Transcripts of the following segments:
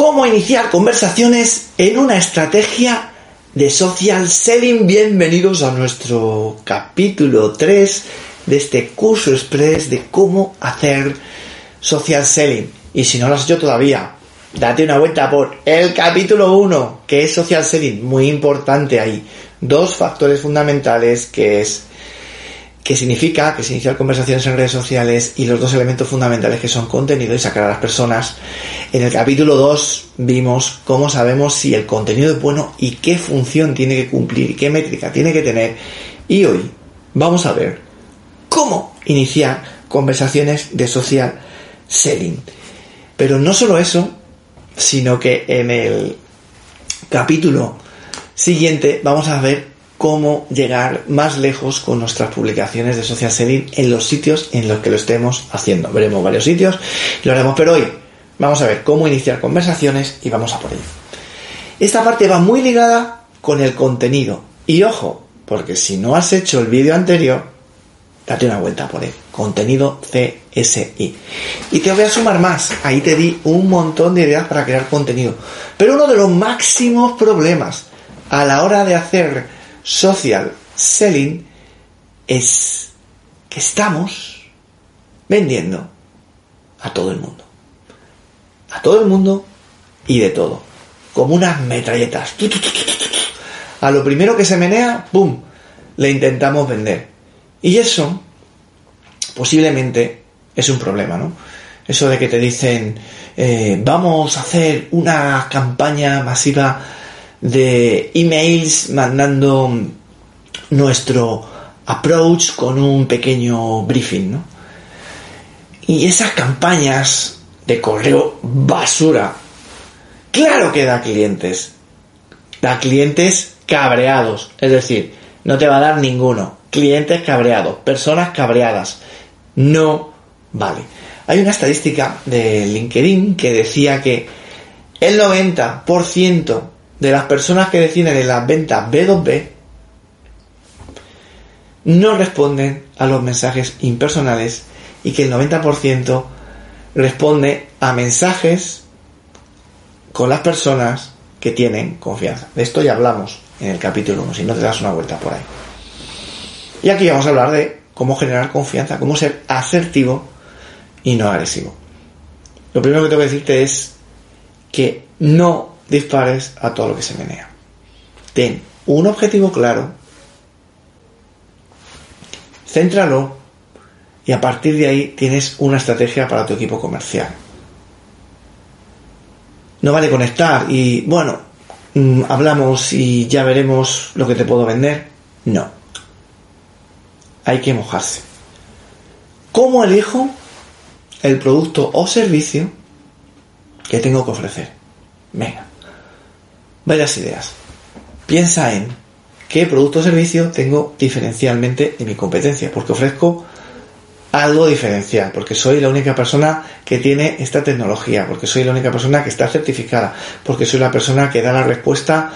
Cómo iniciar conversaciones en una estrategia de social selling. Bienvenidos a nuestro capítulo 3 de este curso express de cómo hacer social selling. Y si no lo has hecho todavía, date una vuelta por el capítulo 1, que es social selling, muy importante ahí. Dos factores fundamentales que es que significa que se iniciar conversaciones en redes sociales y los dos elementos fundamentales que son contenido y sacar a las personas. En el capítulo 2 vimos cómo sabemos si el contenido es bueno y qué función tiene que cumplir qué métrica tiene que tener. Y hoy vamos a ver cómo iniciar conversaciones de social selling. Pero no solo eso, sino que en el capítulo siguiente vamos a ver cómo llegar más lejos con nuestras publicaciones de social selling en los sitios en los que lo estemos haciendo. Veremos varios sitios y lo haremos, pero hoy vamos a ver cómo iniciar conversaciones y vamos a por ello. Esta parte va muy ligada con el contenido. Y ojo, porque si no has hecho el vídeo anterior, date una vuelta por él. Contenido CSI. Y te voy a sumar más. Ahí te di un montón de ideas para crear contenido. Pero uno de los máximos problemas a la hora de hacer social selling es que estamos vendiendo a todo el mundo. A todo el mundo y de todo. Como unas metralletas. A lo primero que se menea, ¡pum! Le intentamos vender. Y eso posiblemente es un problema, ¿no? Eso de que te dicen, eh, vamos a hacer una campaña masiva de emails mandando nuestro approach con un pequeño briefing, ¿no? Y esas campañas de correo basura, claro que da clientes, da clientes cabreados, es decir, no te va a dar ninguno, clientes cabreados, personas cabreadas, no vale. Hay una estadística de LinkedIn que decía que el 90% de las personas que deciden en las ventas B2B no responden a los mensajes impersonales y que el 90% responde a mensajes con las personas que tienen confianza. De esto ya hablamos en el capítulo 1, si no te das una vuelta por ahí. Y aquí vamos a hablar de cómo generar confianza, cómo ser asertivo y no agresivo. Lo primero que tengo que decirte es que no dispares a todo lo que se menea. Ten un objetivo claro, céntralo y a partir de ahí tienes una estrategia para tu equipo comercial. No vale conectar y, bueno, mm, hablamos y ya veremos lo que te puedo vender. No. Hay que mojarse. ¿Cómo elijo el producto o servicio que tengo que ofrecer? Venga varias ideas. Piensa en qué producto o servicio tengo diferencialmente en mi competencia, porque ofrezco algo diferencial, porque soy la única persona que tiene esta tecnología, porque soy la única persona que está certificada, porque soy la persona que da la respuesta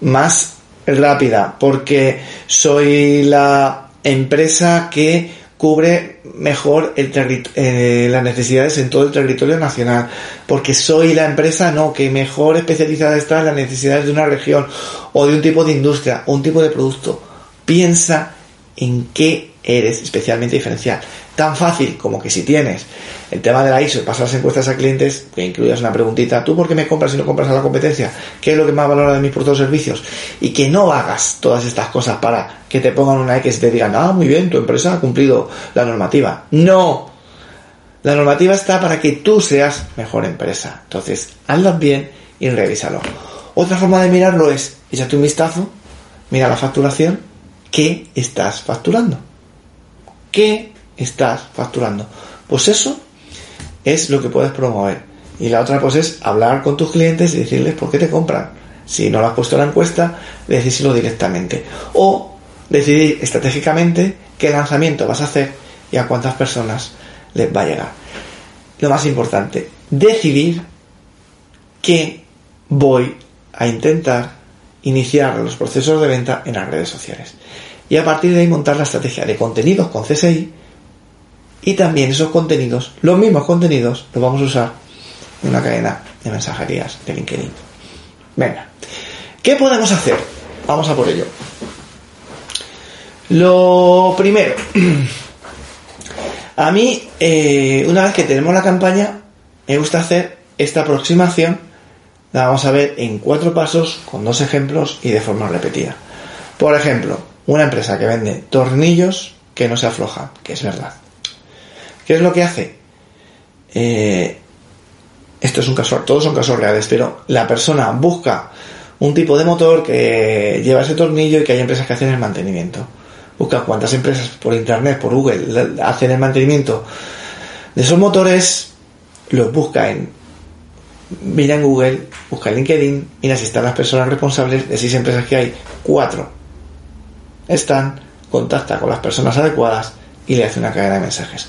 más rápida, porque soy la empresa que cubre mejor el eh, las necesidades en todo el territorio nacional, porque soy la empresa no que mejor especializada está en las necesidades de una región o de un tipo de industria o un tipo de producto. Piensa en qué eres especialmente diferencial. Tan fácil como que si tienes el tema de la ISO y pasas las encuestas a clientes, que incluyas una preguntita, ¿tú por qué me compras y no compras a la competencia? ¿Qué es lo que más valora de mis productos o servicios? Y que no hagas todas estas cosas para que te pongan una X y te digan, ah, muy bien, tu empresa ha cumplido la normativa. No. La normativa está para que tú seas mejor empresa. Entonces, hazlas bien y revísalo. Otra forma de mirarlo es, échate un vistazo, mira la facturación, ¿qué estás facturando? ¿Qué estás facturando. Pues eso es lo que puedes promover. Y la otra pues es hablar con tus clientes y decirles por qué te compran. Si no lo has puesto en la encuesta, decírselo directamente. O decidir estratégicamente qué lanzamiento vas a hacer y a cuántas personas les va a llegar. Lo más importante, decidir que voy a intentar iniciar los procesos de venta en las redes sociales. Y a partir de ahí montar la estrategia de contenidos con CSI y también esos contenidos, los mismos contenidos, los vamos a usar en una cadena de mensajerías de LinkedIn. Venga, ¿qué podemos hacer? Vamos a por ello. Lo primero, a mí, eh, una vez que tenemos la campaña, me gusta hacer esta aproximación, la vamos a ver en cuatro pasos, con dos ejemplos y de forma repetida. Por ejemplo, una empresa que vende tornillos que no se aflojan, que es verdad. ¿Qué es lo que hace? Eh, esto es un caso, todos son casos reales, pero la persona busca un tipo de motor que lleva ese tornillo y que hay empresas que hacen el mantenimiento. Busca cuántas empresas por internet, por Google, hacen el mantenimiento de esos motores, los busca en mira en Google, busca en LinkedIn, mira si están las personas responsables de seis empresas que hay, cuatro están, contacta con las personas adecuadas y le hace una cadena de mensajes.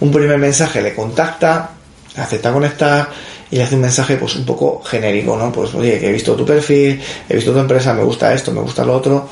Un primer mensaje le contacta, acepta conectar y le hace un mensaje pues un poco genérico, ¿no? Pues oye, que he visto tu perfil, he visto tu empresa, me gusta esto, me gusta lo otro.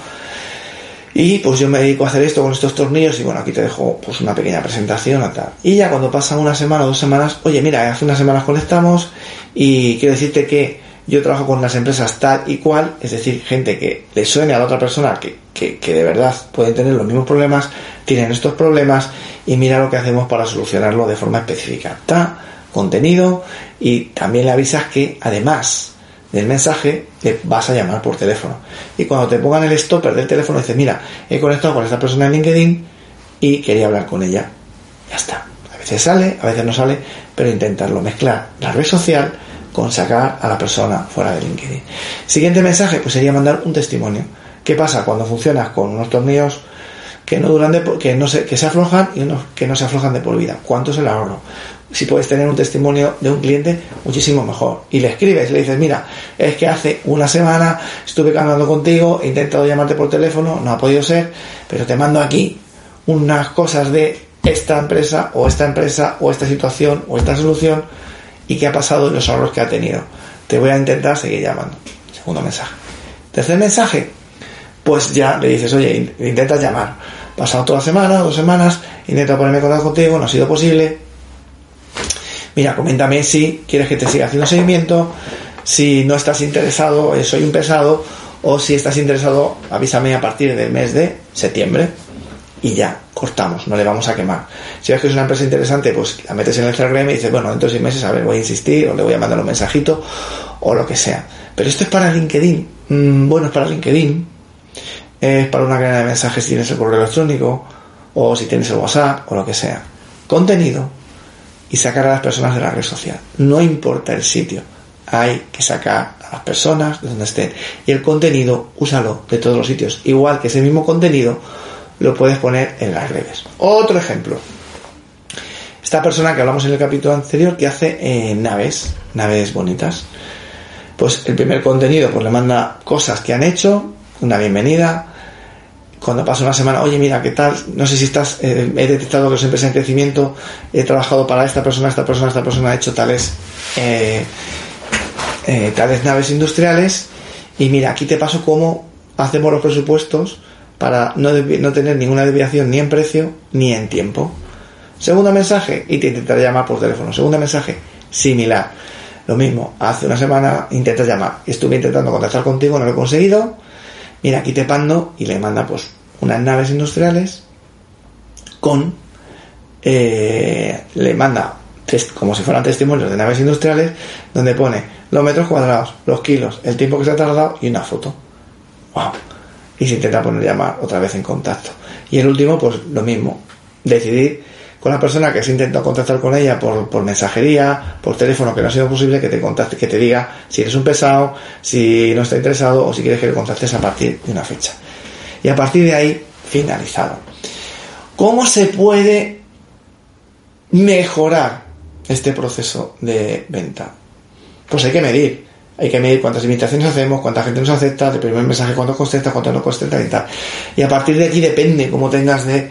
Y pues yo me dedico a hacer esto con estos tornillos y bueno, aquí te dejo pues una pequeña presentación tal. Y ya cuando pasa una semana o dos semanas, oye, mira, hace unas semanas conectamos y quiero decirte que yo trabajo con las empresas tal y cual, es decir, gente que le suene a la otra persona que, que, de verdad pueden tener los mismos problemas, tienen estos problemas y mira lo que hacemos para solucionarlo de forma específica. Está contenido y también le avisas que además del mensaje le vas a llamar por teléfono. Y cuando te pongan el stopper del teléfono dices, mira, he conectado con esta persona en LinkedIn y quería hablar con ella. Ya está. A veces sale, a veces no sale, pero intentarlo mezclar la red social con sacar a la persona fuera de LinkedIn. Siguiente mensaje, pues sería mandar un testimonio. ¿Qué pasa cuando funcionas con unos tornillos que no duran de, que no se, que se aflojan y unos que no se aflojan de por vida? ¿Cuánto es el ahorro? Si puedes tener un testimonio de un cliente, muchísimo mejor. Y le escribes, le dices, mira, es que hace una semana estuve hablando contigo, he intentado llamarte por teléfono, no ha podido ser, pero te mando aquí unas cosas de esta empresa o esta empresa o esta situación o esta solución y qué ha pasado y los ahorros que ha tenido. Te voy a intentar seguir llamando. Segundo mensaje. Tercer mensaje, pues ya le dices, oye, intentas llamar. Pasado toda semana, dos semanas, intenta ponerme en contacto contigo, no ha sido posible. Mira, coméntame si quieres que te siga haciendo seguimiento, si no estás interesado, eh, soy un pesado, o si estás interesado, avísame a partir del mes de septiembre y ya, cortamos, no le vamos a quemar. Si ves que es una empresa interesante, pues la metes en el CRM y dices, bueno, dentro de seis meses, a ver, voy a insistir, o le voy a mandar un mensajito, o lo que sea. Pero esto es para LinkedIn. Mm, bueno, es para LinkedIn. Es para una cadena de mensajes si tienes el correo electrónico, o si tienes el WhatsApp, o lo que sea. Contenido y sacar a las personas de la red social. No importa el sitio. Hay que sacar a las personas de donde estén. Y el contenido, úsalo de todos los sitios. Igual que ese mismo contenido lo puedes poner en las redes. Otro ejemplo. Esta persona que hablamos en el capítulo anterior que hace eh, naves, naves bonitas. Pues el primer contenido pues le manda cosas que han hecho, una bienvenida. Cuando pasa una semana, oye mira, ¿qué tal? No sé si estás, eh, he detectado que es empresa en crecimiento, he trabajado para esta persona, esta persona, esta persona ha hecho tales, eh, tales naves industriales y mira, aquí te paso cómo hacemos los presupuestos para no, no tener ninguna desviación ni en precio ni en tiempo. Segundo mensaje, y te intentaré llamar por teléfono. Segundo mensaje, similar. Lo mismo, hace una semana intentas llamar. Estuve intentando contactar contigo, no lo he conseguido. Mira, aquí te pando y le manda pues unas naves industriales con... Eh, le manda como si fueran testimonios de naves industriales donde pone los metros cuadrados, los kilos, el tiempo que se ha tardado y una foto. ¡Wow! y se intenta poner llamar otra vez en contacto. Y el último, pues lo mismo, decidir con la persona que has intentado contactar con ella por, por, mensajería, por teléfono, que no ha sido posible, que te contacte, que te diga si eres un pesado, si no está interesado o si quieres que le contactes a partir de una fecha. Y a partir de ahí, finalizado. ¿Cómo se puede mejorar este proceso de venta? pues hay que medir. Hay que medir cuántas invitaciones hacemos, cuánta gente nos acepta, de primer mensaje cuánto contesta, cuánto no contesta y tal. Y a partir de aquí depende cómo tengas de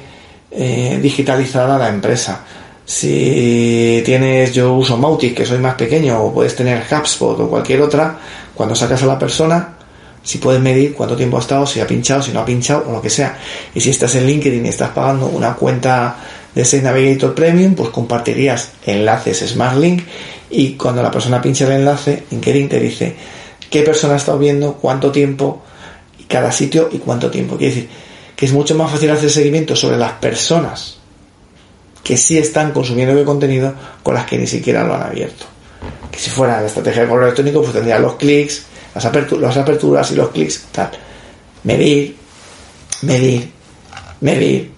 eh, digitalizada la empresa. Si tienes, yo uso Mautic, que soy más pequeño, o puedes tener HubSpot o cualquier otra, cuando sacas a la persona, si puedes medir cuánto tiempo ha estado, si ha pinchado, si no ha pinchado o lo que sea. Y si estás en LinkedIn y estás pagando una cuenta de Sales Navigator Premium, pues compartirías enlaces SmartLink y cuando la persona pincha el enlace, LinkedIn te dice qué persona ha estado viendo, cuánto tiempo, cada sitio y cuánto tiempo. Quiere decir que es mucho más fácil hacer seguimiento sobre las personas que sí están consumiendo el contenido con las que ni siquiera lo han abierto. Que si fuera la estrategia de correo electrónico, pues tendría los clics, las, las aperturas y los clics, tal. Medir, medir, medir,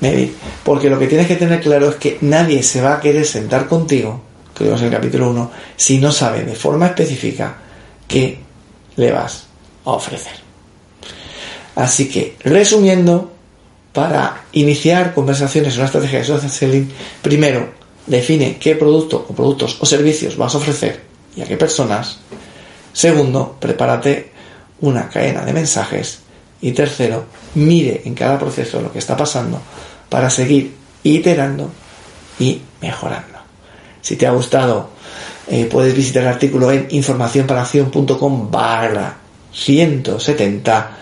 medir. Porque lo que tienes que tener claro es que nadie se va a querer sentar contigo que vemos en el capítulo 1, si no sabe de forma específica qué le vas a ofrecer. Así que, resumiendo, para iniciar conversaciones en una estrategia de social selling, primero, define qué producto o productos o servicios vas a ofrecer y a qué personas. Segundo, prepárate una cadena de mensajes. Y tercero, mire en cada proceso lo que está pasando para seguir iterando y mejorando. Si te ha gustado, eh, puedes visitar el artículo en informacionparaacción.com barra 170.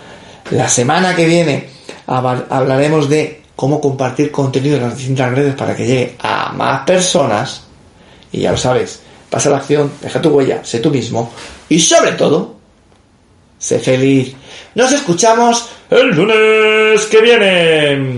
La semana que viene hablaremos de cómo compartir contenido en las distintas redes para que llegue a más personas. Y ya lo sabes, pasa la acción, deja tu huella, sé tú mismo y sobre todo, sé feliz. Nos escuchamos el lunes que viene.